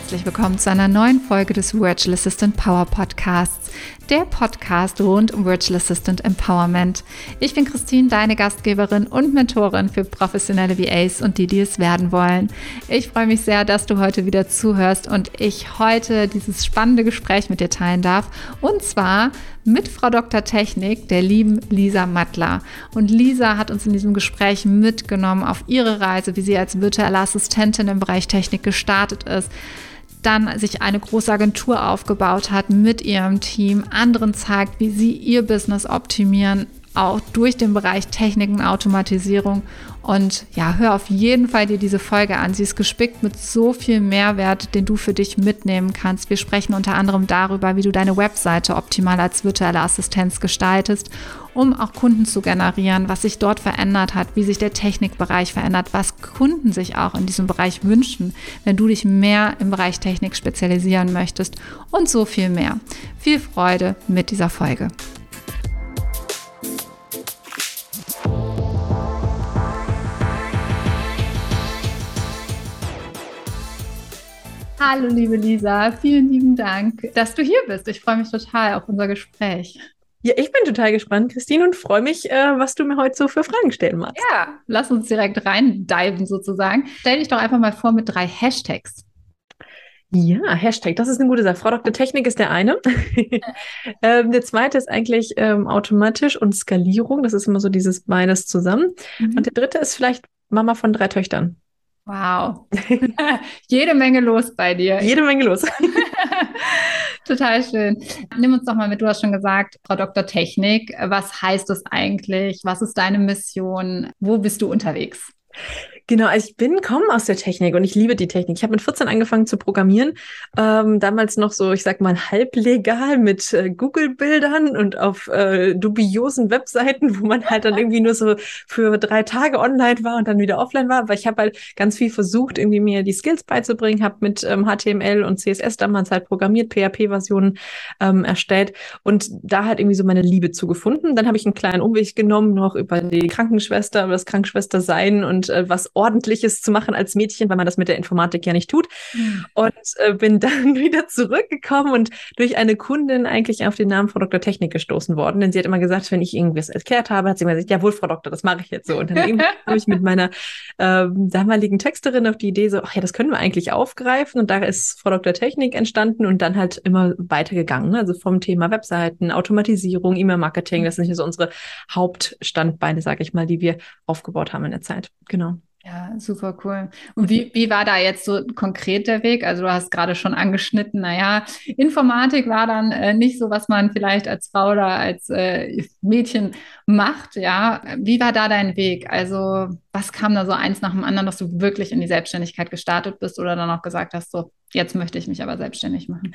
herzlich willkommen zu einer neuen Folge des Virtual Assistant Power Podcasts, der Podcast rund um Virtual Assistant Empowerment. Ich bin Christine, deine Gastgeberin und Mentorin für professionelle VAs und die, die es werden wollen. Ich freue mich sehr, dass du heute wieder zuhörst und ich heute dieses spannende Gespräch mit dir teilen darf. Und zwar mit Frau Dr. Technik, der lieben Lisa Mattler. Und Lisa hat uns in diesem Gespräch mitgenommen auf ihre Reise, wie sie als virtuelle Assistentin im Bereich Technik gestartet ist dann sich eine große Agentur aufgebaut hat mit ihrem Team, anderen zeigt, wie sie ihr Business optimieren, auch durch den Bereich Techniken, Automatisierung. Und ja, hör auf jeden Fall dir diese Folge an. Sie ist gespickt mit so viel Mehrwert, den du für dich mitnehmen kannst. Wir sprechen unter anderem darüber, wie du deine Webseite optimal als virtuelle Assistenz gestaltest, um auch Kunden zu generieren, was sich dort verändert hat, wie sich der Technikbereich verändert, was Kunden sich auch in diesem Bereich wünschen, wenn du dich mehr im Bereich Technik spezialisieren möchtest und so viel mehr. Viel Freude mit dieser Folge. Hallo, liebe Lisa, vielen lieben Dank, dass du hier bist. Ich freue mich total auf unser Gespräch. Ja, ich bin total gespannt, Christine, und freue mich, äh, was du mir heute so für Fragen stellen magst. Ja, lass uns direkt reindiven sozusagen. Stell dich doch einfach mal vor mit drei Hashtags. Ja, Hashtag, das ist eine gute Sache. Frau Dr. Technik ist der eine. ähm, der zweite ist eigentlich ähm, automatisch und Skalierung. Das ist immer so dieses beides zusammen. Mhm. Und der dritte ist vielleicht Mama von drei Töchtern. Wow. Jede Menge los bei dir. Jede Menge los. Total schön. Nimm uns doch mal mit, du hast schon gesagt, Frau Dr. Technik, was heißt das eigentlich? Was ist deine Mission? Wo bist du unterwegs? Genau, also ich bin, komme aus der Technik und ich liebe die Technik. Ich habe mit 14 angefangen zu programmieren. Ähm, damals noch so, ich sag mal, halblegal mit äh, Google-Bildern und auf äh, dubiosen Webseiten, wo man halt dann irgendwie nur so für drei Tage online war und dann wieder offline war. Aber ich habe halt ganz viel versucht, irgendwie mir die Skills beizubringen, habe mit ähm, HTML und CSS damals halt programmiert, PHP-Versionen ähm, erstellt und da halt irgendwie so meine Liebe zugefunden. Dann habe ich einen kleinen Umweg genommen, noch über die Krankenschwester, über das Krankenschwester sein und äh, was Ordentliches zu machen als Mädchen, weil man das mit der Informatik ja nicht tut. Mhm. Und äh, bin dann wieder zurückgekommen und durch eine Kundin eigentlich auf den Namen Frau Dr. Technik gestoßen worden. Denn sie hat immer gesagt, wenn ich irgendwas erklärt habe, hat sie immer gesagt, jawohl, Frau Doktor, das mache ich jetzt so. Und dann komme ich mit meiner äh, damaligen Texterin auf die Idee so, ach ja, das können wir eigentlich aufgreifen. Und da ist Frau Dr. Technik entstanden und dann halt immer weitergegangen. Also vom Thema Webseiten, Automatisierung, E-Mail-Marketing, das sind ja so unsere Hauptstandbeine, sage ich mal, die wir aufgebaut haben in der Zeit. Genau. Ja, super cool. Und wie, wie war da jetzt so konkret der Weg? Also du hast gerade schon angeschnitten, naja, Informatik war dann äh, nicht so, was man vielleicht als Frau oder als äh, Mädchen macht, ja. Wie war da dein Weg? Also was kam da so eins nach dem anderen, dass du wirklich in die Selbstständigkeit gestartet bist oder dann auch gesagt hast, so, jetzt möchte ich mich aber selbstständig machen?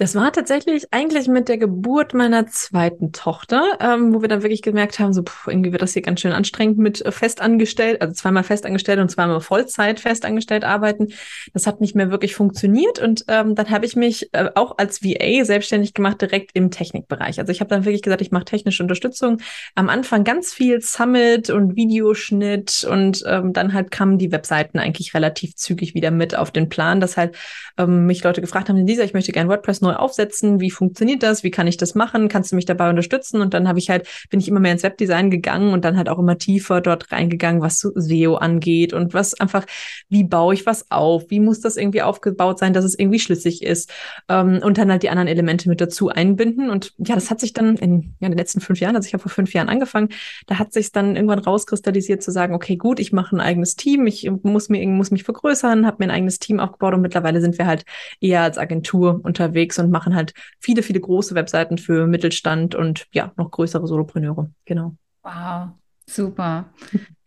Das war tatsächlich eigentlich mit der Geburt meiner zweiten Tochter, ähm, wo wir dann wirklich gemerkt haben, so pff, irgendwie wird das hier ganz schön anstrengend mit äh, festangestellt, also zweimal festangestellt und zweimal Vollzeit festangestellt arbeiten. Das hat nicht mehr wirklich funktioniert und ähm, dann habe ich mich äh, auch als VA selbstständig gemacht direkt im Technikbereich. Also ich habe dann wirklich gesagt, ich mache technische Unterstützung. Am Anfang ganz viel Summit und Videoschnitt und ähm, dann halt kamen die Webseiten eigentlich relativ zügig wieder mit auf den Plan, dass halt ähm, mich Leute gefragt haben, Lisa, ich möchte gerne WordPress neu neu aufsetzen? Wie funktioniert das? Wie kann ich das machen? Kannst du mich dabei unterstützen? Und dann habe ich halt, bin ich immer mehr ins Webdesign gegangen und dann halt auch immer tiefer dort reingegangen, was SEO angeht und was einfach, wie baue ich was auf? Wie muss das irgendwie aufgebaut sein, dass es irgendwie schlüssig ist? Ähm, und dann halt die anderen Elemente mit dazu einbinden. Und ja, das hat sich dann in, ja, in den letzten fünf Jahren, also ich habe vor fünf Jahren angefangen, da hat sich dann irgendwann rauskristallisiert zu sagen, okay, gut, ich mache ein eigenes Team, ich muss mir muss mich vergrößern, habe mir ein eigenes Team aufgebaut und mittlerweile sind wir halt eher als Agentur unterwegs und machen halt viele, viele große Webseiten für Mittelstand und ja, noch größere Solopreneure. Genau. Wow. Super.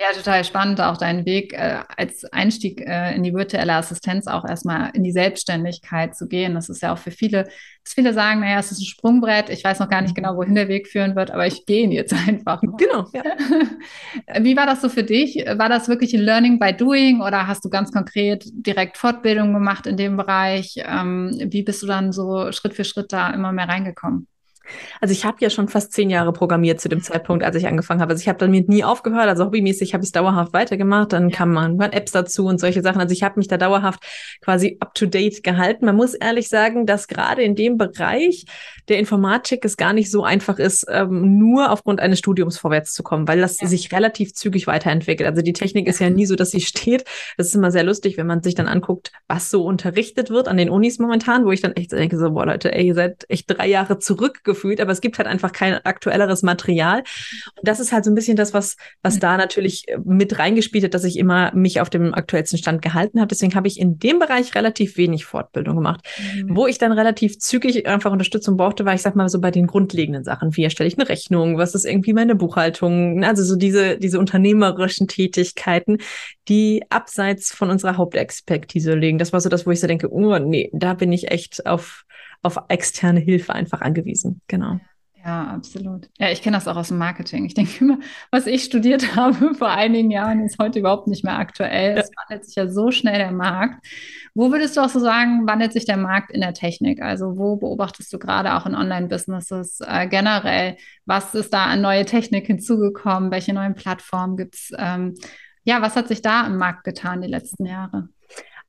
Ja, total spannend, auch deinen Weg äh, als Einstieg äh, in die virtuelle Assistenz auch erstmal in die Selbstständigkeit zu gehen. Das ist ja auch für viele, dass viele sagen, naja, es ist ein Sprungbrett, ich weiß noch gar nicht genau, wohin der Weg führen wird, aber ich gehe ihn jetzt einfach. Mal. Genau. Ja. Wie war das so für dich? War das wirklich ein Learning by Doing oder hast du ganz konkret direkt Fortbildung gemacht in dem Bereich? Ähm, wie bist du dann so Schritt für Schritt da immer mehr reingekommen? Also ich habe ja schon fast zehn Jahre programmiert zu dem Zeitpunkt, als ich angefangen habe. Also ich habe damit nie aufgehört. Also hobbymäßig habe ich es dauerhaft weitergemacht. Dann ja. kamen man Apps dazu und solche Sachen. Also ich habe mich da dauerhaft quasi up to date gehalten. Man muss ehrlich sagen, dass gerade in dem Bereich der Informatik es gar nicht so einfach ist, ähm, nur aufgrund eines Studiums vorwärts zu kommen, weil das ja. sich relativ zügig weiterentwickelt. Also die Technik ist ja nie so, dass sie steht. Das ist immer sehr lustig, wenn man sich dann anguckt, was so unterrichtet wird an den Unis momentan, wo ich dann echt denke, so, boah Leute, ey, ihr seid echt drei Jahre zurückgefühlt, aber es gibt halt einfach kein aktuelleres Material. Und das ist halt so ein bisschen das, was, was da natürlich mit reingespielt hat, dass ich immer mich auf dem aktuellsten Stand gehalten habe. Deswegen habe ich in dem Bereich relativ wenig Fortbildung gemacht. Mhm. Wo ich dann relativ zügig einfach Unterstützung brauchte, brauchte, war ich sag mal so bei den grundlegenden Sachen. Wie erstelle ich eine Rechnung? Was ist irgendwie meine Buchhaltung? Also so diese, diese unternehmerischen Tätigkeiten, die abseits von unserer Hauptexpertise liegen. Das war so das, wo ich so denke, oh nee, da bin ich echt auf, auf externe Hilfe einfach angewiesen. Genau. Ja, absolut. Ja, ich kenne das auch aus dem Marketing. Ich denke immer, was ich studiert habe vor einigen Jahren, ist heute überhaupt nicht mehr aktuell. Es wandelt sich ja so schnell der Markt. Wo würdest du auch so sagen, wandelt sich der Markt in der Technik? Also wo beobachtest du gerade auch in Online-Businesses äh, generell? Was ist da an neue Technik hinzugekommen? Welche neuen Plattformen gibt es? Ähm, ja, was hat sich da im Markt getan die letzten Jahre?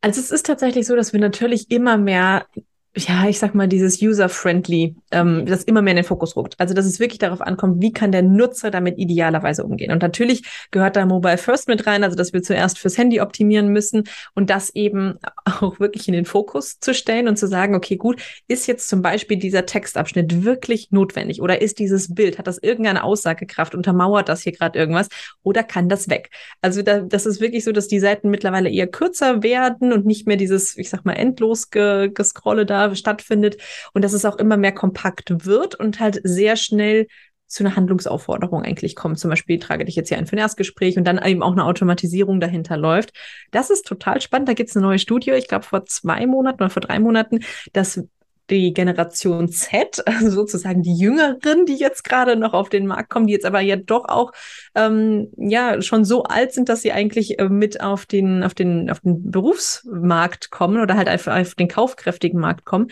Also es ist tatsächlich so, dass wir natürlich immer mehr ja, ich sag mal, dieses user-friendly, ähm, das immer mehr in den Fokus rückt. Also, dass es wirklich darauf ankommt, wie kann der Nutzer damit idealerweise umgehen. Und natürlich gehört da Mobile First mit rein, also dass wir zuerst fürs Handy optimieren müssen und das eben auch wirklich in den Fokus zu stellen und zu sagen, okay, gut, ist jetzt zum Beispiel dieser Textabschnitt wirklich notwendig oder ist dieses Bild, hat das irgendeine Aussagekraft, untermauert das hier gerade irgendwas oder kann das weg? Also, da, das ist wirklich so, dass die Seiten mittlerweile eher kürzer werden und nicht mehr dieses, ich sag mal, endlos ge gescrolle da stattfindet und dass es auch immer mehr kompakt wird und halt sehr schnell zu einer Handlungsaufforderung eigentlich kommt. Zum Beispiel trage dich jetzt hier ein für ein Erstgespräch und dann eben auch eine Automatisierung dahinter läuft. Das ist total spannend. Da gibt es eine neue Studie, ich glaube vor zwei Monaten oder vor drei Monaten, dass die Generation Z, also sozusagen die Jüngeren, die jetzt gerade noch auf den Markt kommen, die jetzt aber ja doch auch ähm, ja schon so alt sind, dass sie eigentlich äh, mit auf den auf den auf den Berufsmarkt kommen oder halt auf, auf den kaufkräftigen Markt kommen,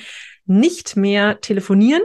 nicht mehr telefonieren,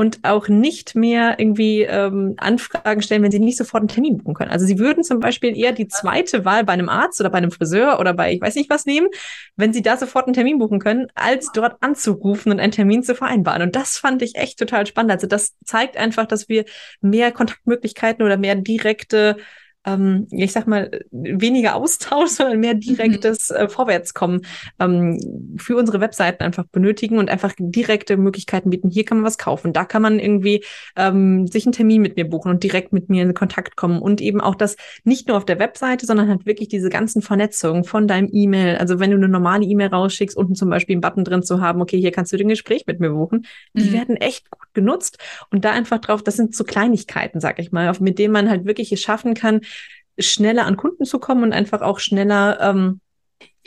und auch nicht mehr irgendwie ähm, Anfragen stellen, wenn sie nicht sofort einen Termin buchen können. Also sie würden zum Beispiel eher die zweite Wahl bei einem Arzt oder bei einem Friseur oder bei ich weiß nicht was nehmen, wenn sie da sofort einen Termin buchen können, als dort anzurufen und einen Termin zu vereinbaren. Und das fand ich echt total spannend. Also das zeigt einfach, dass wir mehr Kontaktmöglichkeiten oder mehr direkte ähm, ich sag mal, weniger Austausch, sondern mehr mhm. direktes äh, Vorwärtskommen ähm, für unsere Webseiten einfach benötigen und einfach direkte Möglichkeiten bieten. Hier kann man was kaufen, da kann man irgendwie ähm, sich einen Termin mit mir buchen und direkt mit mir in Kontakt kommen und eben auch das nicht nur auf der Webseite, sondern halt wirklich diese ganzen Vernetzungen von deinem E-Mail. Also wenn du eine normale E-Mail rausschickst, unten zum Beispiel einen Button drin zu haben, okay, hier kannst du den Gespräch mit mir buchen, die mhm. werden echt gut genutzt und da einfach drauf, das sind so Kleinigkeiten, sag ich mal, mit denen man halt wirklich es schaffen kann, schneller an Kunden zu kommen und einfach auch schneller ähm,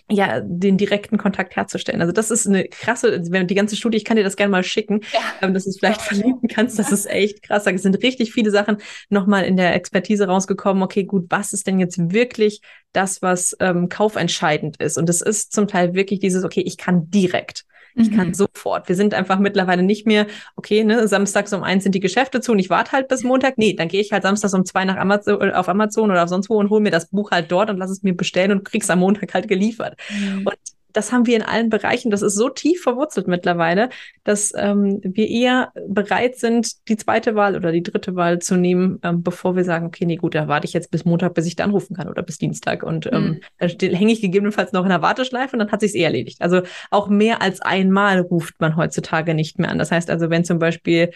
ja, den direkten Kontakt herzustellen. Also das ist eine krasse, also wenn die ganze Studie, ich kann dir das gerne mal schicken, ja. ähm, dass du es vielleicht verlinken kannst. Das ist echt krass. Es sind richtig viele Sachen nochmal in der Expertise rausgekommen. Okay, gut, was ist denn jetzt wirklich das, was ähm, kaufentscheidend ist? Und es ist zum Teil wirklich dieses, okay, ich kann direkt. Ich mhm. kann sofort. Wir sind einfach mittlerweile nicht mehr, okay, ne, samstags um eins sind die Geschäfte zu und ich warte halt bis Montag. Nee, dann gehe ich halt samstags um zwei nach Amazon, äh, auf Amazon oder sonst wo und hole mir das Buch halt dort und lass es mir bestellen und krieg's am Montag halt geliefert. Mhm. Und das haben wir in allen Bereichen. Das ist so tief verwurzelt mittlerweile, dass ähm, wir eher bereit sind, die zweite Wahl oder die dritte Wahl zu nehmen, ähm, bevor wir sagen, okay, nee, gut, da warte ich jetzt bis Montag, bis ich da anrufen kann oder bis Dienstag. Und ähm, mhm. da hänge ich gegebenenfalls noch in der Warteschleife und dann hat sich's eh erledigt. Also auch mehr als einmal ruft man heutzutage nicht mehr an. Das heißt also, wenn zum Beispiel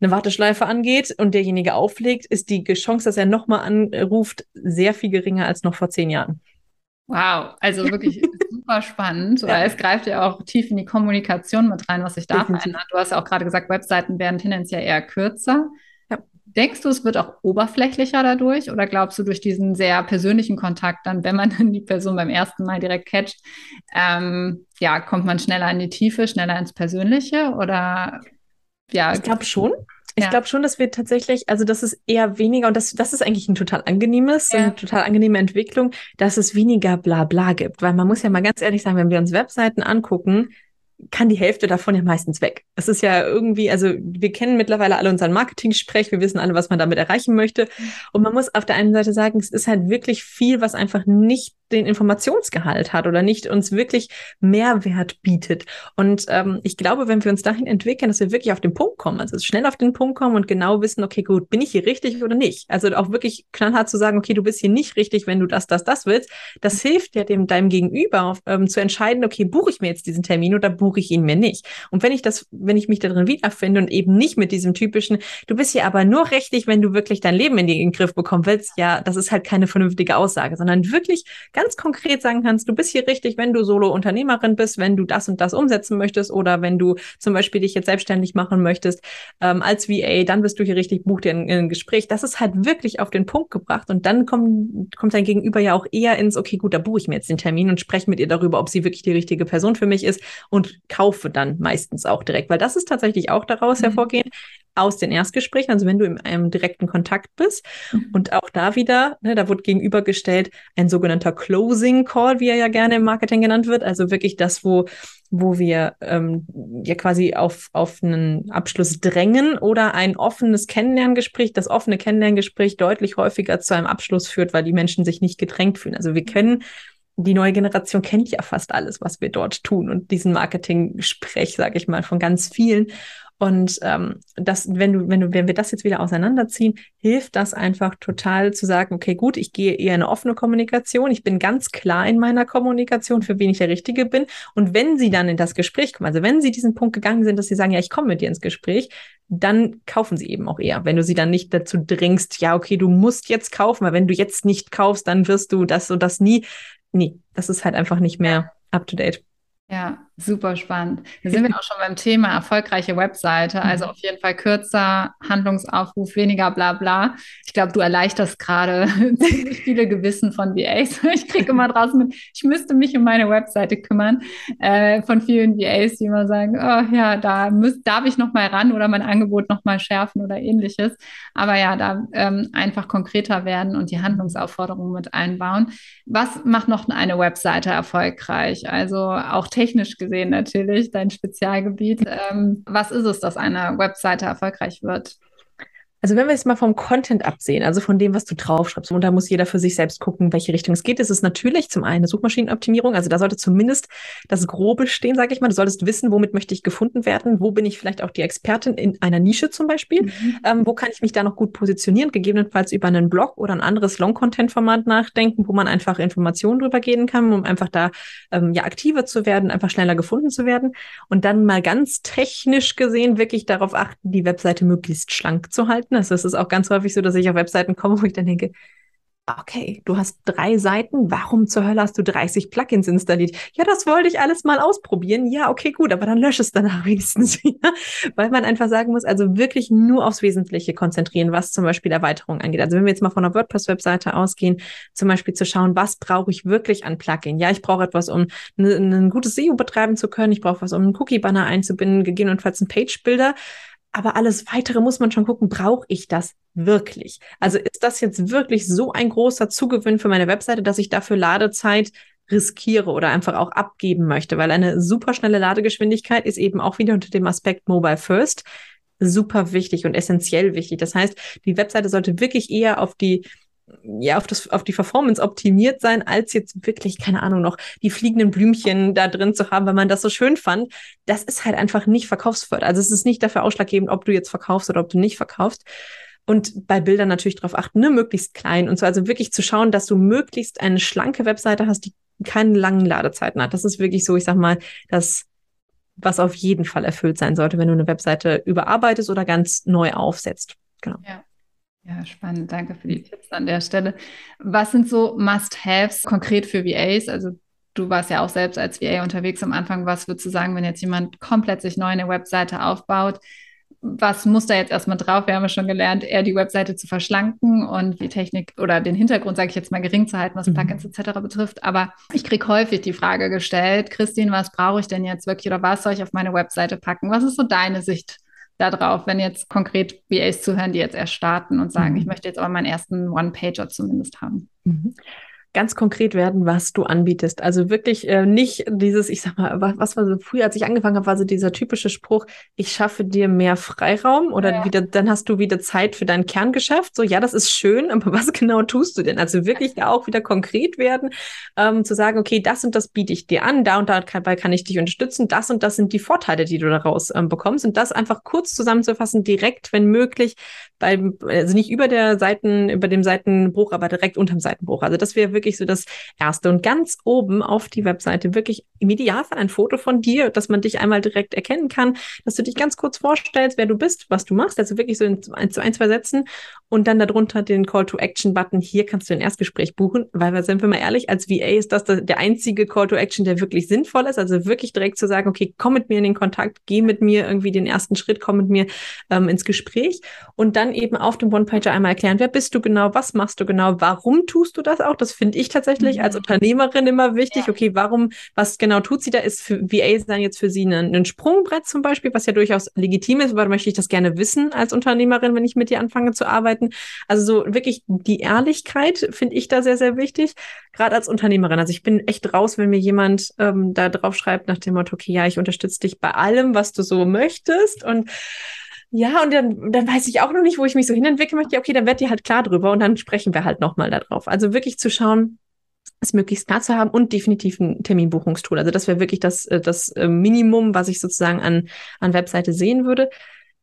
eine Warteschleife angeht und derjenige auflegt, ist die Chance, dass er nochmal anruft, sehr viel geringer als noch vor zehn Jahren. Wow, also wirklich super spannend, weil es greift ja auch tief in die Kommunikation mit rein, was sich da verändert. Du hast ja auch gerade gesagt, Webseiten werden tendenziell eher kürzer. Ja. Denkst du, es wird auch oberflächlicher dadurch oder glaubst du durch diesen sehr persönlichen Kontakt dann, wenn man dann die Person beim ersten Mal direkt catcht, ähm, ja, kommt man schneller in die Tiefe, schneller ins Persönliche oder ja? Ich glaube schon. Ich ja. glaube schon, dass wir tatsächlich, also das ist eher weniger, und das, das ist eigentlich ein total angenehmes, ja. eine total angenehme Entwicklung, dass es weniger Blabla gibt. Weil man muss ja mal ganz ehrlich sagen, wenn wir uns Webseiten angucken, kann die Hälfte davon ja meistens weg. Es ist ja irgendwie, also wir kennen mittlerweile alle unseren Marketing-Sprech, wir wissen alle, was man damit erreichen möchte. Mhm. Und man muss auf der einen Seite sagen, es ist halt wirklich viel, was einfach nicht den Informationsgehalt hat oder nicht uns wirklich Mehrwert bietet. Und ähm, ich glaube, wenn wir uns dahin entwickeln, dass wir wirklich auf den Punkt kommen, also schnell auf den Punkt kommen und genau wissen, okay, gut, bin ich hier richtig oder nicht? Also auch wirklich knallhart zu sagen, okay, du bist hier nicht richtig, wenn du das, das, das willst. Das hilft ja dem deinem Gegenüber ähm, zu entscheiden, okay, buche ich mir jetzt diesen Termin oder buche ich ihn mir nicht? Und wenn ich das, wenn ich mich darin wiederfinde und eben nicht mit diesem typischen, du bist hier aber nur richtig, wenn du wirklich dein Leben in den Griff bekommen willst, ja, das ist halt keine vernünftige Aussage, sondern wirklich ganz konkret sagen kannst, du bist hier richtig, wenn du Solo-Unternehmerin bist, wenn du das und das umsetzen möchtest oder wenn du zum Beispiel dich jetzt selbstständig machen möchtest ähm, als VA, dann bist du hier richtig, buch dir ein, ein, Gespräch. Das ist halt wirklich auf den Punkt gebracht und dann kommt, kommt dein Gegenüber ja auch eher ins, okay, gut, da buche ich mir jetzt den Termin und spreche mit ihr darüber, ob sie wirklich die richtige Person für mich ist und kaufe dann meistens auch direkt, weil das ist tatsächlich auch daraus mhm. hervorgehend aus den Erstgesprächen, also wenn du in einem direkten Kontakt bist. Mhm. Und auch da wieder, ne, da wird gegenübergestellt ein sogenannter Closing Call, wie er ja gerne im Marketing genannt wird. Also wirklich das, wo, wo wir ähm, ja quasi auf, auf einen Abschluss drängen oder ein offenes Kennenlerngespräch, das offene Kennenlerngespräch deutlich häufiger zu einem Abschluss führt, weil die Menschen sich nicht gedrängt fühlen. Also wir können die neue Generation kennt ja fast alles, was wir dort tun und diesen Marketing-Sprech, sage ich mal, von ganz vielen. Und ähm, das, wenn du, wenn du, wenn wir das jetzt wieder auseinanderziehen, hilft das einfach total zu sagen, okay, gut, ich gehe eher in eine offene Kommunikation. Ich bin ganz klar in meiner Kommunikation, für wen ich der Richtige bin. Und wenn sie dann in das Gespräch kommen, also wenn sie diesen Punkt gegangen sind, dass sie sagen, ja, ich komme mit dir ins Gespräch, dann kaufen sie eben auch eher. Wenn du sie dann nicht dazu dringst, ja, okay, du musst jetzt kaufen, weil wenn du jetzt nicht kaufst, dann wirst du das und das nie. Nee, das ist halt einfach nicht mehr up to date. Ja, super spannend. Da sind wir auch schon beim Thema erfolgreiche Webseite. Also mhm. auf jeden Fall kürzer, Handlungsaufruf, weniger bla bla. Ich glaube, du erleichterst gerade ziemlich viele Gewissen von VAs. Ich kriege immer draußen mit, ich müsste mich um meine Webseite kümmern. Äh, von vielen VAs, die immer sagen, oh ja, da müß, darf ich noch mal ran oder mein Angebot noch mal schärfen oder ähnliches. Aber ja, da ähm, einfach konkreter werden und die Handlungsaufforderungen mit einbauen. Was macht noch eine Webseite erfolgreich? Also auch technisch gesehen natürlich, dein Spezialgebiet. Ähm, was ist es, dass eine Webseite erfolgreich wird? Also wenn wir jetzt mal vom Content absehen, also von dem, was du draufschreibst, und da muss jeder für sich selbst gucken, welche Richtung es geht, ist es natürlich zum einen Suchmaschinenoptimierung, also da sollte zumindest das Grobe stehen, sage ich mal. Du solltest wissen, womit möchte ich gefunden werden, wo bin ich vielleicht auch die Expertin in einer Nische zum Beispiel, mhm. ähm, wo kann ich mich da noch gut positionieren, gegebenenfalls über einen Blog oder ein anderes Long-Content-Format nachdenken, wo man einfach Informationen drüber gehen kann, um einfach da ähm, ja aktiver zu werden, einfach schneller gefunden zu werden. Und dann mal ganz technisch gesehen wirklich darauf achten, die Webseite möglichst schlank zu halten Also es ist auch ganz häufig so, dass ich auf Webseiten komme, wo ich dann denke, okay, du hast drei Seiten, warum zur Hölle hast du 30 Plugins installiert? Ja, das wollte ich alles mal ausprobieren. Ja, okay, gut, aber dann lösche es danach wenigstens wieder, weil man einfach sagen muss, also wirklich nur aufs Wesentliche konzentrieren, was zum Beispiel Erweiterungen angeht. Also wenn wir jetzt mal von einer WordPress-Webseite ausgehen, zum Beispiel zu schauen, was brauche ich wirklich an Plugin? Ja, ich brauche etwas, um ein gutes SEO betreiben zu können. Ich brauche was, um einen Cookie-Banner einzubinden, gegebenenfalls einen Page-Builder. Aber alles weitere muss man schon gucken, brauche ich das wirklich? Also ist das jetzt wirklich so ein großer Zugewinn für meine Webseite, dass ich dafür Ladezeit riskiere oder einfach auch abgeben möchte? Weil eine super schnelle Ladegeschwindigkeit ist eben auch wieder unter dem Aspekt Mobile First super wichtig und essentiell wichtig. Das heißt, die Webseite sollte wirklich eher auf die ja, auf, das, auf die Performance optimiert sein, als jetzt wirklich, keine Ahnung, noch die fliegenden Blümchen da drin zu haben, weil man das so schön fand. Das ist halt einfach nicht verkaufsfördernd. Also es ist nicht dafür ausschlaggebend, ob du jetzt verkaufst oder ob du nicht verkaufst. Und bei Bildern natürlich darauf achten, ne, möglichst klein und so. Also wirklich zu schauen, dass du möglichst eine schlanke Webseite hast, die keine langen Ladezeiten hat. Das ist wirklich so, ich sag mal, das, was auf jeden Fall erfüllt sein sollte, wenn du eine Webseite überarbeitest oder ganz neu aufsetzt. Genau. Ja. Ja, spannend. Danke für die Tipps an der Stelle. Was sind so Must-Haves konkret für VAs? Also du warst ja auch selbst als VA unterwegs am Anfang. Was würdest du sagen, wenn jetzt jemand komplett sich neu eine Webseite aufbaut? Was muss da jetzt erstmal drauf? Wir haben ja schon gelernt, eher die Webseite zu verschlanken und die Technik oder den Hintergrund, sage ich jetzt mal, gering zu halten, was mhm. Plugins etc. betrifft. Aber ich kriege häufig die Frage gestellt, Christine, was brauche ich denn jetzt wirklich oder was soll ich auf meine Webseite packen? Was ist so deine Sicht darauf, wenn jetzt konkret VAs zuhören, die jetzt erst starten und sagen, mhm. ich möchte jetzt aber meinen ersten One-Pager zumindest haben? Ganz konkret werden, was du anbietest. Also wirklich äh, nicht dieses, ich sag mal, was, was war so früher, als ich angefangen habe, war so dieser typische Spruch, ich schaffe dir mehr Freiraum oder ja. wieder, dann hast du wieder Zeit für dein Kerngeschäft. So, ja, das ist schön, aber was genau tust du denn? Also wirklich da auch wieder konkret werden, ähm, zu sagen, okay, das und das biete ich dir an, da und dabei kann ich dich unterstützen, das und das sind die Vorteile, die du daraus ähm, bekommst und das einfach kurz zusammenzufassen, direkt, wenn möglich, bei, also nicht über der Seiten, über dem Seitenbruch, aber direkt unterm Seitenbruch. Also das wäre wirklich so das Erste. Und ganz oben auf die Webseite wirklich im Idealfall ein Foto von dir, dass man dich einmal direkt erkennen kann, dass du dich ganz kurz vorstellst, wer du bist, was du machst, also wirklich so in ein, ein zwei Sätzen und dann darunter den Call-to-Action-Button. Hier kannst du ein Erstgespräch buchen, weil, sind wir mal ehrlich, als VA ist das der einzige Call-to-Action, der wirklich sinnvoll ist. Also wirklich direkt zu sagen, okay, komm mit mir in den Kontakt, geh mit mir irgendwie den ersten Schritt, komm mit mir ähm, ins Gespräch und dann eben auf dem One-Pager einmal erklären, wer bist du genau, was machst du genau, warum tust du das auch? Das finde ich tatsächlich mhm. als Unternehmerin immer wichtig. Ja. Okay, warum, was genau tut sie da? Ist für VA dann jetzt für sie ein, ein Sprungbrett zum Beispiel, was ja durchaus legitim ist, aber möchte ich das gerne wissen als Unternehmerin, wenn ich mit dir anfange zu arbeiten. Also so wirklich die Ehrlichkeit finde ich da sehr, sehr wichtig, gerade als Unternehmerin. Also ich bin echt raus, wenn mir jemand ähm, da drauf schreibt nach dem Motto, okay, ja, ich unterstütze dich bei allem, was du so möchtest und ja, und dann, dann weiß ich auch noch nicht, wo ich mich so hinentwickeln möchte. Okay, dann werd dir halt klar drüber und dann sprechen wir halt nochmal darauf. Also wirklich zu schauen, es möglichst klar zu haben und definitiv ein Terminbuchungstool. Also das wäre wirklich das, äh, das äh, Minimum, was ich sozusagen an, an Webseite sehen würde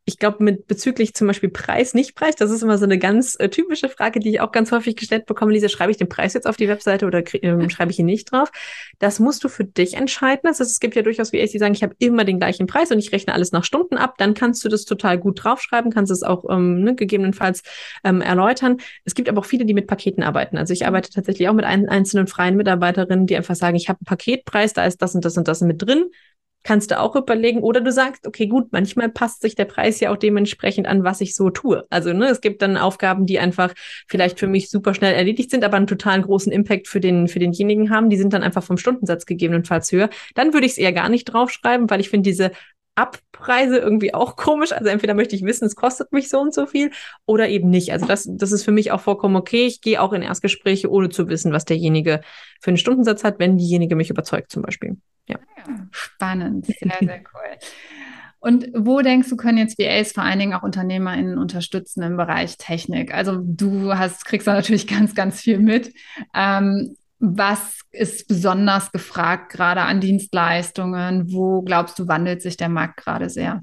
ich glaube, mit bezüglich zum Beispiel Preis, nicht Preis, das ist immer so eine ganz äh, typische Frage, die ich auch ganz häufig gestellt bekomme. Lisa, schreibe ich den Preis jetzt auf die Webseite oder äh, schreibe ich ihn nicht drauf? Das musst du für dich entscheiden. Heißt, es gibt ja durchaus wie ich, die sagen, ich habe immer den gleichen Preis und ich rechne alles nach Stunden ab. Dann kannst du das total gut draufschreiben, kannst es auch ähm, ne, gegebenenfalls ähm, erläutern. Es gibt aber auch viele, die mit Paketen arbeiten. Also ich arbeite tatsächlich auch mit ein, einzelnen freien Mitarbeiterinnen, die einfach sagen, ich habe einen Paketpreis, da ist das und das und das mit drin kannst du auch überlegen. Oder du sagst, okay, gut, manchmal passt sich der Preis ja auch dementsprechend an, was ich so tue. Also ne, es gibt dann Aufgaben, die einfach vielleicht für mich super schnell erledigt sind, aber einen totalen großen Impact für, den, für denjenigen haben. Die sind dann einfach vom Stundensatz gegebenenfalls höher. Dann würde ich es eher gar nicht draufschreiben, weil ich finde diese Abpreise irgendwie auch komisch. Also entweder möchte ich wissen, es kostet mich so und so viel oder eben nicht. Also das, das ist für mich auch vollkommen okay. Ich gehe auch in Erstgespräche, ohne zu wissen, was derjenige für einen Stundensatz hat, wenn diejenige mich überzeugt zum Beispiel. Ja. Spannend, sehr, sehr cool. Und wo denkst du, können jetzt VAs vor allen Dingen auch UnternehmerInnen unterstützen im Bereich Technik? Also du hast, kriegst da natürlich ganz, ganz viel mit. Ähm, was ist besonders gefragt gerade an Dienstleistungen? Wo glaubst du, wandelt sich der Markt gerade sehr?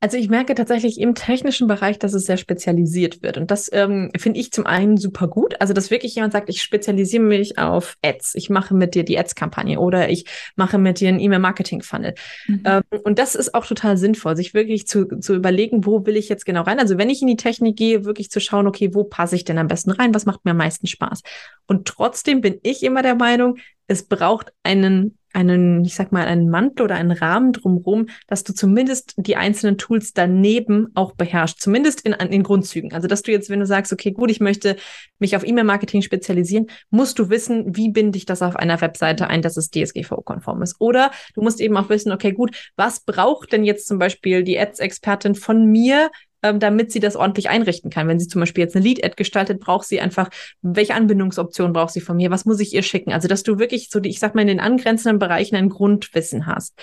Also ich merke tatsächlich im technischen Bereich, dass es sehr spezialisiert wird. Und das ähm, finde ich zum einen super gut. Also dass wirklich jemand sagt, ich spezialisiere mich auf Ads. Ich mache mit dir die Ads-Kampagne oder ich mache mit dir einen E-Mail-Marketing-Funnel. Mhm. Ähm, und das ist auch total sinnvoll, sich wirklich zu, zu überlegen, wo will ich jetzt genau rein. Also wenn ich in die Technik gehe, wirklich zu schauen, okay, wo passe ich denn am besten rein? Was macht mir am meisten Spaß? Und trotzdem bin ich immer der Meinung, es braucht einen einen, ich sag mal, einen Mantel oder einen Rahmen drumherum, dass du zumindest die einzelnen Tools daneben auch beherrschst, zumindest in, in Grundzügen. Also, dass du jetzt, wenn du sagst, okay, gut, ich möchte mich auf E-Mail-Marketing spezialisieren, musst du wissen, wie binde ich das auf einer Webseite ein, dass es DSGVO-konform ist. Oder du musst eben auch wissen, okay, gut, was braucht denn jetzt zum Beispiel die Ads-Expertin von mir, ähm, damit sie das ordentlich einrichten kann. Wenn sie zum Beispiel jetzt eine Lead-Ad gestaltet, braucht sie einfach, welche Anbindungsoption braucht sie von mir? Was muss ich ihr schicken? Also, dass du wirklich so die, ich sag mal, in den angrenzenden Bereichen ein Grundwissen hast.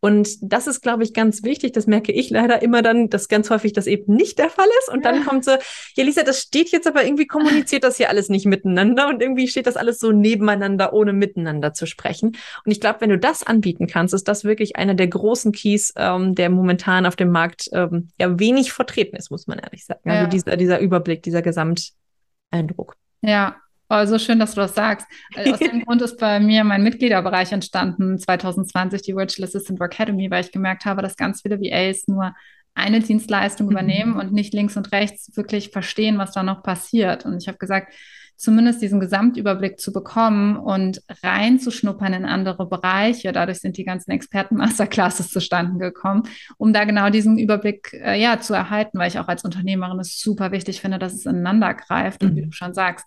Und das ist, glaube ich, ganz wichtig. Das merke ich leider immer dann, dass ganz häufig das eben nicht der Fall ist. Und dann kommt so, ja, Lisa, das steht jetzt aber irgendwie kommuniziert das hier alles nicht miteinander und irgendwie steht das alles so nebeneinander, ohne miteinander zu sprechen. Und ich glaube, wenn du das anbieten kannst, ist das wirklich einer der großen Keys, ähm, der momentan auf dem Markt ähm, ja wenig vertreten vertreten ist, muss man ehrlich sagen. Also ja. dieser, dieser Überblick, dieser Gesamteindruck. Ja, also schön, dass du das sagst. Aus dem Grund ist bei mir mein Mitgliederbereich entstanden, 2020, die Virtual Assistant Academy, weil ich gemerkt habe, dass ganz viele VAs nur eine Dienstleistung mhm. übernehmen und nicht links und rechts wirklich verstehen, was da noch passiert. Und ich habe gesagt, zumindest diesen Gesamtüberblick zu bekommen und reinzuschnuppern in andere Bereiche. Dadurch sind die ganzen Experten-Masterclasses zustande gekommen, um da genau diesen Überblick äh, ja, zu erhalten, weil ich auch als Unternehmerin es super wichtig finde, dass es ineinander greift. Und wie mhm. du schon sagst,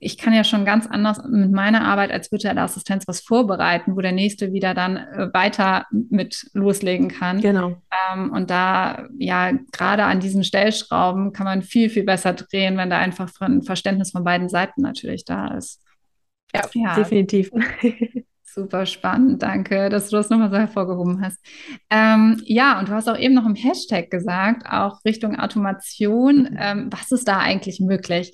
ich kann ja schon ganz anders mit meiner Arbeit als virtuelle Assistenz was vorbereiten, wo der nächste wieder dann äh, weiter mit loslegen kann. Genau. Ähm, und da, ja, gerade an diesen Stellschrauben kann man viel, viel besser drehen, wenn da einfach ein Verständnis von beiden Seiten natürlich da ist. Ja, ja. definitiv. Super spannend, danke, dass du das nochmal so hervorgehoben hast. Ähm, ja, und du hast auch eben noch im Hashtag gesagt, auch Richtung Automation. Mhm. Ähm, was ist da eigentlich möglich?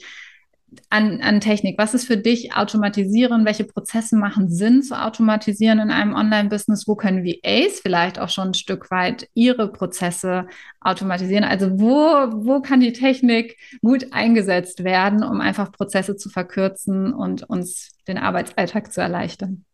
An, an Technik? Was ist für dich automatisieren? Welche Prozesse machen Sinn zu automatisieren in einem Online-Business? Wo können VAs vielleicht auch schon ein Stück weit ihre Prozesse automatisieren? Also wo, wo kann die Technik gut eingesetzt werden, um einfach Prozesse zu verkürzen und uns den Arbeitsalltag zu erleichtern?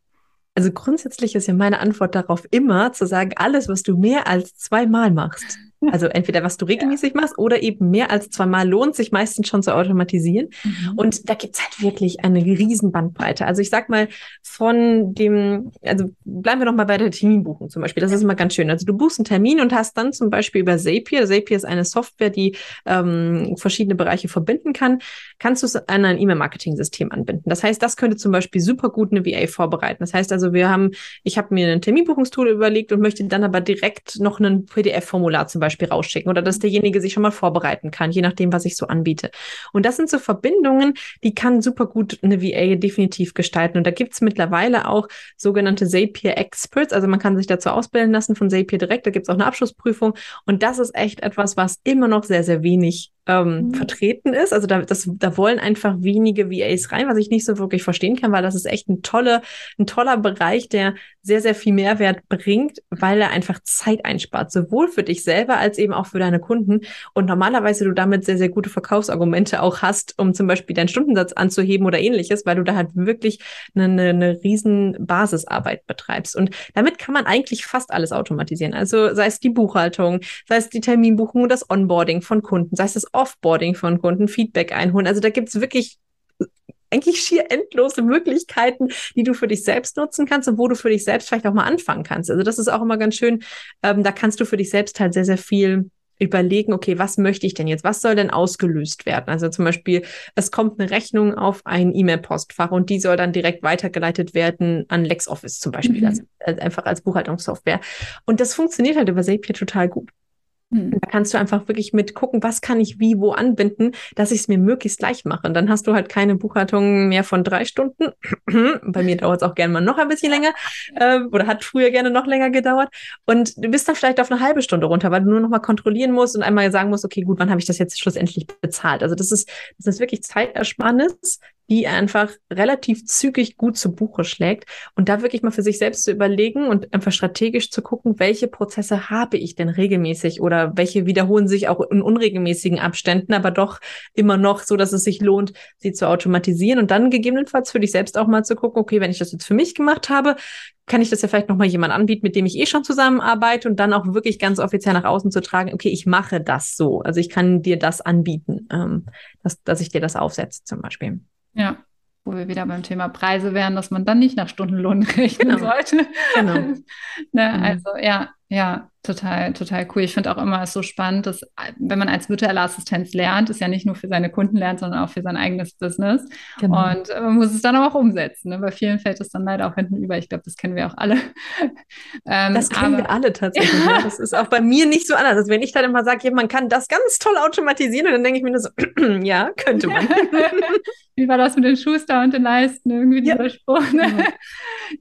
Also grundsätzlich ist ja meine Antwort darauf immer zu sagen, alles, was du mehr als zweimal machst, also entweder was du regelmäßig ja. machst oder eben mehr als zweimal lohnt sich meistens schon zu automatisieren. Mhm. Und da gibt's halt wirklich eine riesen Bandbreite. Also ich sag mal, von dem, also bleiben wir noch mal bei der Terminbuchung zum Beispiel. Das ist immer ganz schön. Also du buchst einen Termin und hast dann zum Beispiel über Zapier, Zapier ist eine Software, die ähm, verschiedene Bereiche verbinden kann, kannst du es an ein E-Mail-Marketing-System anbinden. Das heißt, das könnte zum Beispiel super gut eine VA vorbereiten. Das heißt also, wir haben, ich habe mir ein Terminbuchungstool überlegt und möchte dann aber direkt noch ein PDF-Formular zum Beispiel Beispiel rausschicken oder dass derjenige sich schon mal vorbereiten kann, je nachdem, was ich so anbiete. Und das sind so Verbindungen, die kann super gut eine VA definitiv gestalten. Und da gibt es mittlerweile auch sogenannte Zapier Experts. Also man kann sich dazu ausbilden lassen von Zapier direkt. Da gibt es auch eine Abschlussprüfung. Und das ist echt etwas, was immer noch sehr, sehr wenig ähm, mhm. vertreten ist. Also da, das, da wollen einfach wenige VAs rein, was ich nicht so wirklich verstehen kann, weil das ist echt ein toller, ein toller Bereich, der sehr, sehr viel Mehrwert bringt, weil er einfach Zeit einspart, sowohl für dich selber als eben auch für deine Kunden. Und normalerweise du damit sehr, sehr gute Verkaufsargumente auch hast, um zum Beispiel deinen Stundensatz anzuheben oder ähnliches, weil du da halt wirklich eine, eine, eine riesen Basisarbeit betreibst. Und damit kann man eigentlich fast alles automatisieren. Also sei es die Buchhaltung, sei es die Terminbuchung und das Onboarding von Kunden, sei es das Offboarding von Kunden, Feedback einholen. Also da gibt's wirklich eigentlich schier endlose Möglichkeiten, die du für dich selbst nutzen kannst und wo du für dich selbst vielleicht auch mal anfangen kannst. Also das ist auch immer ganz schön. Ähm, da kannst du für dich selbst halt sehr, sehr viel überlegen, okay, was möchte ich denn jetzt? Was soll denn ausgelöst werden? Also zum Beispiel, es kommt eine Rechnung auf ein E-Mail-Postfach und die soll dann direkt weitergeleitet werden an LexOffice zum Beispiel, mhm. also, also einfach als Buchhaltungssoftware. Und das funktioniert halt über Zapier total gut. Hm. Da kannst du einfach wirklich mit gucken, was kann ich wie wo anbinden, dass ich es mir möglichst leicht mache. Und dann hast du halt keine Buchhaltung mehr von drei Stunden. Bei mir dauert es auch gerne mal noch ein bisschen länger äh, oder hat früher gerne noch länger gedauert. Und du bist dann vielleicht auf eine halbe Stunde runter, weil du nur noch mal kontrollieren musst und einmal sagen musst, okay, gut, wann habe ich das jetzt schlussendlich bezahlt? Also das ist, das ist wirklich Zeitersparnis, die einfach relativ zügig gut zu Buche schlägt und da wirklich mal für sich selbst zu überlegen und einfach strategisch zu gucken, welche Prozesse habe ich denn regelmäßig oder welche wiederholen sich auch in unregelmäßigen Abständen, aber doch immer noch so, dass es sich lohnt, sie zu automatisieren und dann gegebenenfalls für dich selbst auch mal zu gucken, okay, wenn ich das jetzt für mich gemacht habe, kann ich das ja vielleicht nochmal jemand anbieten, mit dem ich eh schon zusammenarbeite und dann auch wirklich ganz offiziell nach außen zu tragen, okay, ich mache das so. Also ich kann dir das anbieten, ähm, dass, dass ich dir das aufsetze zum Beispiel. Ja, wo wir wieder beim Thema Preise wären, dass man dann nicht nach Stundenlohn rechnen genau. sollte. Genau. ne, mhm. Also ja, ja, total, total cool. Ich finde auch immer es so spannend, dass wenn man als virtuelle Assistenz lernt, ist ja nicht nur für seine Kunden lernt, sondern auch für sein eigenes Business. Genau. Und äh, man muss es dann auch umsetzen. Ne? Bei vielen fällt es dann leider auch hinten über. Ich glaube, das kennen wir auch alle. ähm, das kennen aber, wir alle tatsächlich. Ja. Das ist auch bei mir nicht so anders. Also wenn ich dann immer sage, man kann das ganz toll automatisieren, dann denke ich mir nur so, ja, könnte man. Wie war das mit den Schuster und den Leisten? Irgendwie dieser ja. Spruch. Ne? Ja.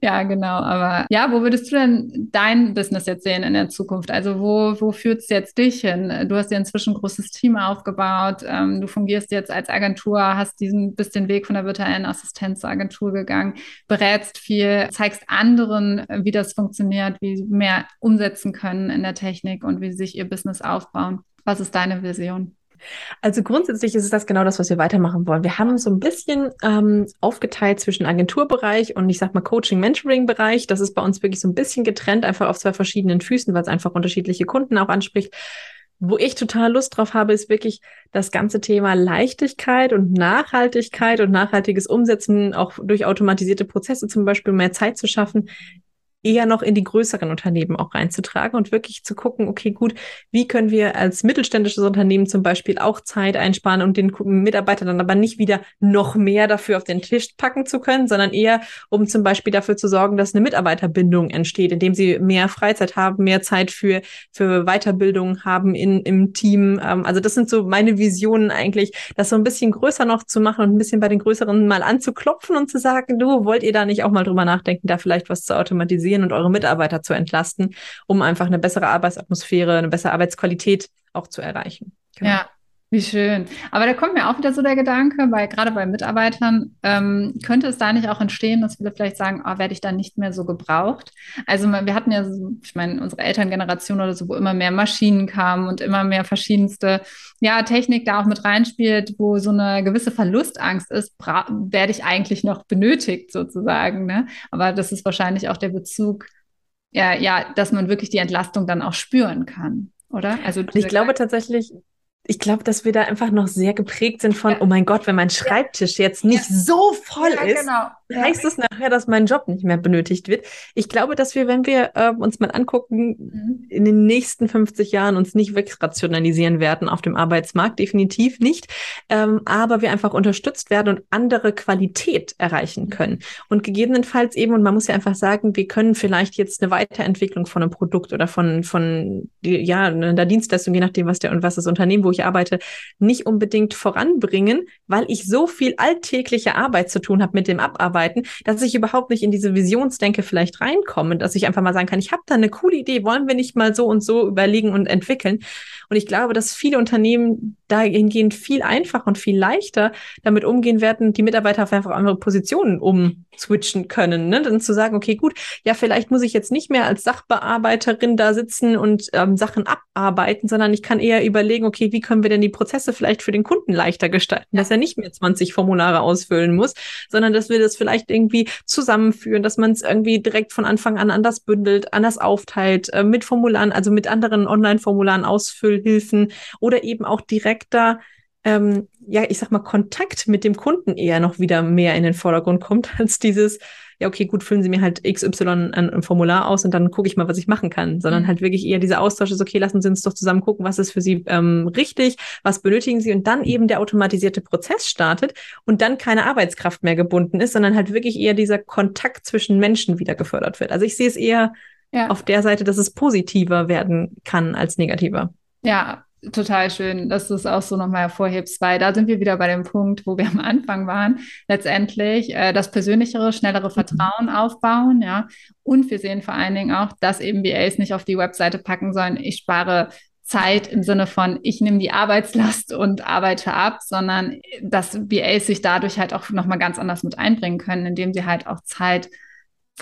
ja, genau. Aber ja, wo würdest du denn dein Business jetzt sehen in der Zukunft? Also wo, wo führt es jetzt dich hin? Du hast dir inzwischen ein großes Team aufgebaut. Ähm, du fungierst jetzt als Agentur, hast diesen bis den Weg von der virtuellen Assistenz zur Agentur gegangen, berätst viel, zeigst anderen, wie das funktioniert, wie sie mehr umsetzen können in der Technik und wie sie sich ihr Business aufbauen. Was ist deine Vision? Also grundsätzlich ist es das genau das, was wir weitermachen wollen. Wir haben so ein bisschen ähm, aufgeteilt zwischen Agenturbereich und ich sag mal Coaching-Mentoring-Bereich. Das ist bei uns wirklich so ein bisschen getrennt, einfach auf zwei verschiedenen Füßen, weil es einfach unterschiedliche Kunden auch anspricht. Wo ich total Lust drauf habe, ist wirklich das ganze Thema Leichtigkeit und Nachhaltigkeit und nachhaltiges Umsetzen, auch durch automatisierte Prozesse zum Beispiel mehr Zeit zu schaffen, eher noch in die größeren Unternehmen auch reinzutragen und wirklich zu gucken, okay, gut, wie können wir als mittelständisches Unternehmen zum Beispiel auch Zeit einsparen und den Mitarbeitern dann aber nicht wieder noch mehr dafür auf den Tisch packen zu können, sondern eher, um zum Beispiel dafür zu sorgen, dass eine Mitarbeiterbindung entsteht, indem sie mehr Freizeit haben, mehr Zeit für, für Weiterbildung haben in, im Team. Ähm, also das sind so meine Visionen eigentlich, das so ein bisschen größer noch zu machen und ein bisschen bei den größeren mal anzuklopfen und zu sagen, du, wollt ihr da nicht auch mal drüber nachdenken, da vielleicht was zu automatisieren und eure Mitarbeiter zu entlasten, um einfach eine bessere Arbeitsatmosphäre, eine bessere Arbeitsqualität auch zu erreichen. Genau. Ja, wie schön. Aber da kommt mir auch wieder so der Gedanke, weil gerade bei Mitarbeitern ähm, könnte es da nicht auch entstehen, dass viele vielleicht sagen, oh, werde ich dann nicht mehr so gebraucht. Also wir hatten ja, so, ich meine, unsere Elterngeneration oder so, wo immer mehr Maschinen kamen und immer mehr verschiedenste ja, Technik da auch mit reinspielt, wo so eine gewisse Verlustangst ist, werde ich eigentlich noch benötigt sozusagen. Ne? Aber das ist wahrscheinlich auch der Bezug, ja, ja, dass man wirklich die Entlastung dann auch spüren kann oder? Also ich glaube tatsächlich, ich glaube, dass wir da einfach noch sehr geprägt sind von, ja. oh mein Gott, wenn mein Schreibtisch ja. jetzt nicht ja. so voll ist, genau. heißt es nachher, dass mein Job nicht mehr benötigt wird. Ich glaube, dass wir, wenn wir äh, uns mal angucken, mhm. in den nächsten 50 Jahren uns nicht wegrationalisieren werden auf dem Arbeitsmarkt, definitiv nicht, ähm, aber wir einfach unterstützt werden und andere Qualität erreichen mhm. können. Und gegebenenfalls eben, und man muss ja einfach sagen, wir können vielleicht jetzt eine Weiterentwicklung von einem Produkt oder von, von ja, einer Dienstleistung, je nachdem, was der und was das Unternehmen, wo ich arbeite, nicht unbedingt voranbringen, weil ich so viel alltägliche Arbeit zu tun habe mit dem Abarbeiten, dass ich überhaupt nicht in diese Visionsdenke vielleicht reinkomme, dass ich einfach mal sagen kann, ich habe da eine coole Idee, wollen wir nicht mal so und so überlegen und entwickeln. Und ich glaube, dass viele Unternehmen dahingehend viel einfacher und viel leichter damit umgehen werden, die Mitarbeiter auf einfach andere Positionen umswitchen können. Ne? Dann zu sagen, okay, gut, ja, vielleicht muss ich jetzt nicht mehr als Sachbearbeiterin da sitzen und ähm, Sachen abarbeiten, sondern ich kann eher überlegen, okay, wie können wir denn die Prozesse vielleicht für den Kunden leichter gestalten, dass er nicht mehr 20 Formulare ausfüllen muss, sondern dass wir das vielleicht irgendwie zusammenführen, dass man es irgendwie direkt von Anfang an anders bündelt, anders aufteilt, äh, mit Formularen, also mit anderen Online-Formularen, Ausfüllhilfen oder eben auch direkt direkter, ähm, ja, ich sag mal, Kontakt mit dem Kunden eher noch wieder mehr in den Vordergrund kommt, als dieses, ja, okay, gut, füllen Sie mir halt XY ein, ein Formular aus und dann gucke ich mal, was ich machen kann, sondern mhm. halt wirklich eher dieser Austausch ist, okay, lassen Sie uns doch zusammen gucken, was ist für Sie ähm, richtig, was benötigen Sie und dann eben der automatisierte Prozess startet und dann keine Arbeitskraft mehr gebunden ist, sondern halt wirklich eher dieser Kontakt zwischen Menschen wieder gefördert wird. Also ich sehe es eher ja. auf der Seite, dass es positiver werden kann als negativer. Ja, total schön, dass du es auch so nochmal hervorhebst, weil da sind wir wieder bei dem Punkt, wo wir am Anfang waren. Letztendlich äh, das persönlichere, schnellere mhm. Vertrauen aufbauen, ja. Und wir sehen vor allen Dingen auch, dass eben VAs nicht auf die Webseite packen sollen, ich spare Zeit im Sinne von, ich nehme die Arbeitslast und arbeite ab, sondern dass VAs sich dadurch halt auch nochmal ganz anders mit einbringen können, indem sie halt auch Zeit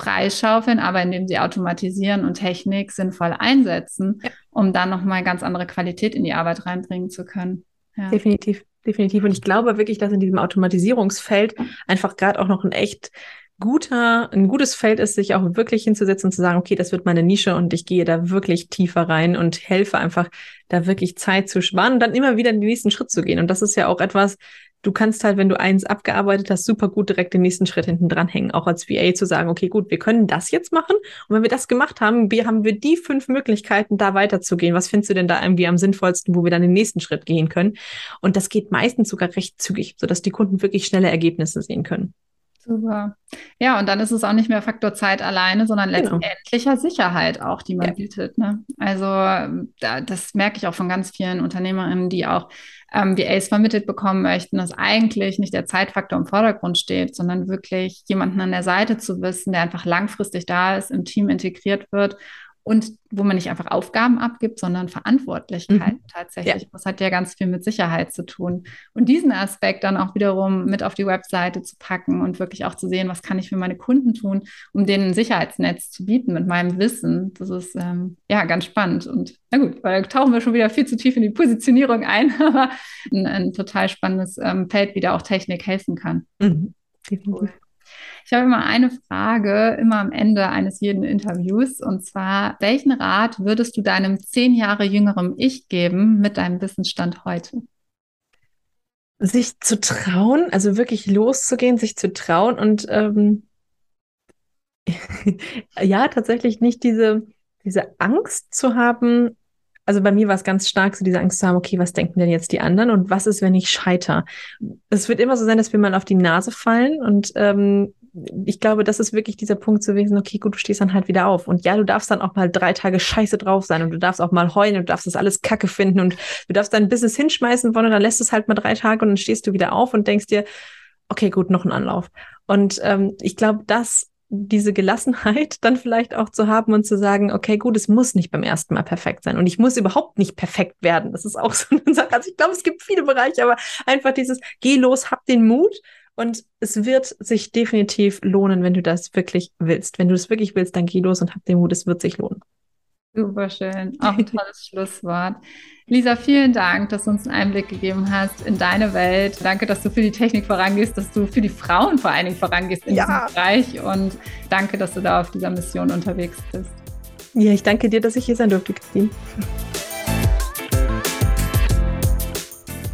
freischaufeln, aber indem sie automatisieren und Technik sinnvoll einsetzen, ja. um dann nochmal ganz andere Qualität in die Arbeit reinbringen zu können. Ja. Definitiv, definitiv. Und ich glaube wirklich, dass in diesem Automatisierungsfeld einfach gerade auch noch ein echt guter, ein gutes Feld ist, sich auch wirklich hinzusetzen und zu sagen, okay, das wird meine Nische und ich gehe da wirklich tiefer rein und helfe einfach, da wirklich Zeit zu sparen und dann immer wieder den nächsten Schritt zu gehen. Und das ist ja auch etwas, du kannst halt, wenn du eins abgearbeitet hast, super gut direkt den nächsten Schritt hinten dranhängen. Auch als VA zu sagen, okay, gut, wir können das jetzt machen. Und wenn wir das gemacht haben, wir haben wir die fünf Möglichkeiten, da weiterzugehen. Was findest du denn da irgendwie am sinnvollsten, wo wir dann den nächsten Schritt gehen können? Und das geht meistens sogar recht zügig, sodass die Kunden wirklich schnelle Ergebnisse sehen können. Super. Ja, und dann ist es auch nicht mehr Faktor Zeit alleine, sondern genau. letztendlicher Sicherheit auch, die man ja. bietet. Ne? Also da, das merke ich auch von ganz vielen Unternehmerinnen, die auch ähm, VAs vermittelt bekommen möchten, dass eigentlich nicht der Zeitfaktor im Vordergrund steht, sondern wirklich jemanden an der Seite zu wissen, der einfach langfristig da ist, im Team integriert wird und wo man nicht einfach Aufgaben abgibt, sondern Verantwortlichkeit mhm. tatsächlich. Ja. Das hat ja ganz viel mit Sicherheit zu tun. Und diesen Aspekt dann auch wiederum mit auf die Webseite zu packen und wirklich auch zu sehen, was kann ich für meine Kunden tun, um denen ein Sicherheitsnetz zu bieten mit meinem Wissen. Das ist ähm, ja ganz spannend. Und na gut, weil tauchen wir schon wieder viel zu tief in die Positionierung ein, aber ein, ein total spannendes ähm, Feld, wie da auch Technik helfen kann. Mhm. Cool. Ich habe immer eine Frage, immer am Ende eines jeden Interviews. Und zwar, welchen Rat würdest du deinem zehn Jahre jüngeren Ich geben mit deinem Wissensstand heute? Sich zu trauen, also wirklich loszugehen, sich zu trauen und ähm, ja, tatsächlich nicht diese, diese Angst zu haben. Also bei mir war es ganz stark, so diese Angst zu haben, okay, was denken denn jetzt die anderen und was ist, wenn ich scheiter? Es wird immer so sein, dass wir mal auf die Nase fallen und ähm, ich glaube, das ist wirklich dieser Punkt zu wissen, okay, gut, du stehst dann halt wieder auf. Und ja, du darfst dann auch mal drei Tage scheiße drauf sein und du darfst auch mal heulen und du darfst das alles kacke finden und du darfst dein Business hinschmeißen wollen und dann lässt es halt mal drei Tage und dann stehst du wieder auf und denkst dir, okay, gut, noch ein Anlauf. Und ähm, ich glaube, dass diese Gelassenheit dann vielleicht auch zu haben und zu sagen, okay, gut, es muss nicht beim ersten Mal perfekt sein und ich muss überhaupt nicht perfekt werden. Das ist auch so eine Sache. Also ich glaube, es gibt viele Bereiche, aber einfach dieses, geh los, hab den Mut und es wird sich definitiv lohnen, wenn du das wirklich willst. Wenn du es wirklich willst, dann geh los und hab den Mut, es wird sich lohnen. Super schön. Auch ein tolles Schlusswort. Lisa, vielen Dank, dass du uns einen Einblick gegeben hast in deine Welt. Danke, dass du für die Technik vorangehst, dass du für die Frauen vor allen Dingen vorangehst in ja. diesem Bereich. Und danke, dass du da auf dieser Mission unterwegs bist. Ja, ich danke dir, dass ich hier sein durfte, Christine.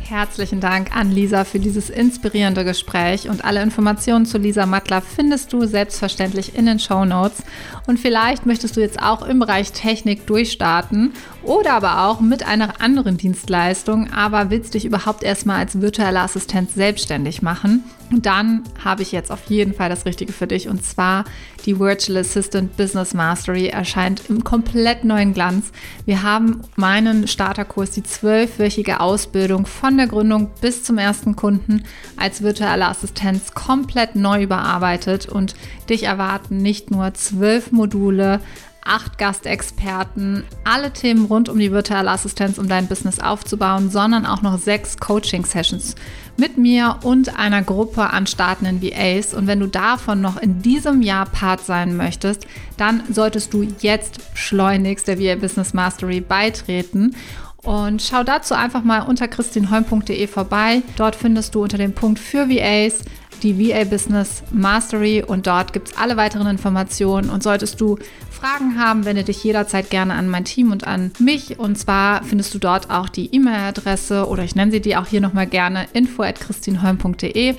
Herzlichen Dank an Lisa für dieses inspirierende Gespräch und alle Informationen zu Lisa Mattler findest du selbstverständlich in den Show Notes. Und vielleicht möchtest du jetzt auch im Bereich Technik durchstarten oder aber auch mit einer anderen Dienstleistung, aber willst dich überhaupt erstmal als virtuelle Assistent selbstständig machen. dann habe ich jetzt auf jeden Fall das Richtige für dich und zwar die Virtual Assistant Business Mastery erscheint im komplett neuen Glanz. Wir haben meinen Starterkurs, die zwölfwöchige Ausbildung von der Gründung bis zum ersten Kunden als virtuelle Assistenz komplett neu überarbeitet und dich erwarten nicht nur zwölf Module, acht Gastexperten, alle Themen rund um die virtuelle Assistenz, um dein Business aufzubauen, sondern auch noch sechs Coaching-Sessions mit mir und einer Gruppe an startenden VAs. Und wenn du davon noch in diesem Jahr Part sein möchtest, dann solltest du jetzt schleunigst der VA Business Mastery beitreten. Und schau dazu einfach mal unter christinholm.de vorbei. Dort findest du unter dem Punkt für VAs die VA Business Mastery und dort gibt es alle weiteren Informationen. Und solltest du Fragen haben, wende dich jederzeit gerne an mein Team und an mich. Und zwar findest du dort auch die E-Mail-Adresse oder ich nenne sie dir auch hier nochmal gerne info at christinholm.de.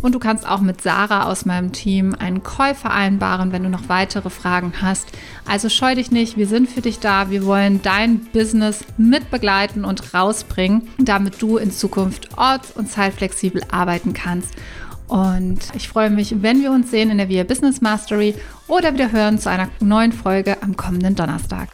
Und du kannst auch mit Sarah aus meinem Team einen Call vereinbaren, wenn du noch weitere Fragen hast. Also scheu dich nicht, wir sind für dich da. Wir wollen dein Business mit begleiten und rausbringen, damit du in Zukunft orts- und zeitflexibel arbeiten kannst. Und ich freue mich, wenn wir uns sehen in der VIA Business Mastery oder wieder hören zu einer neuen Folge am kommenden Donnerstag.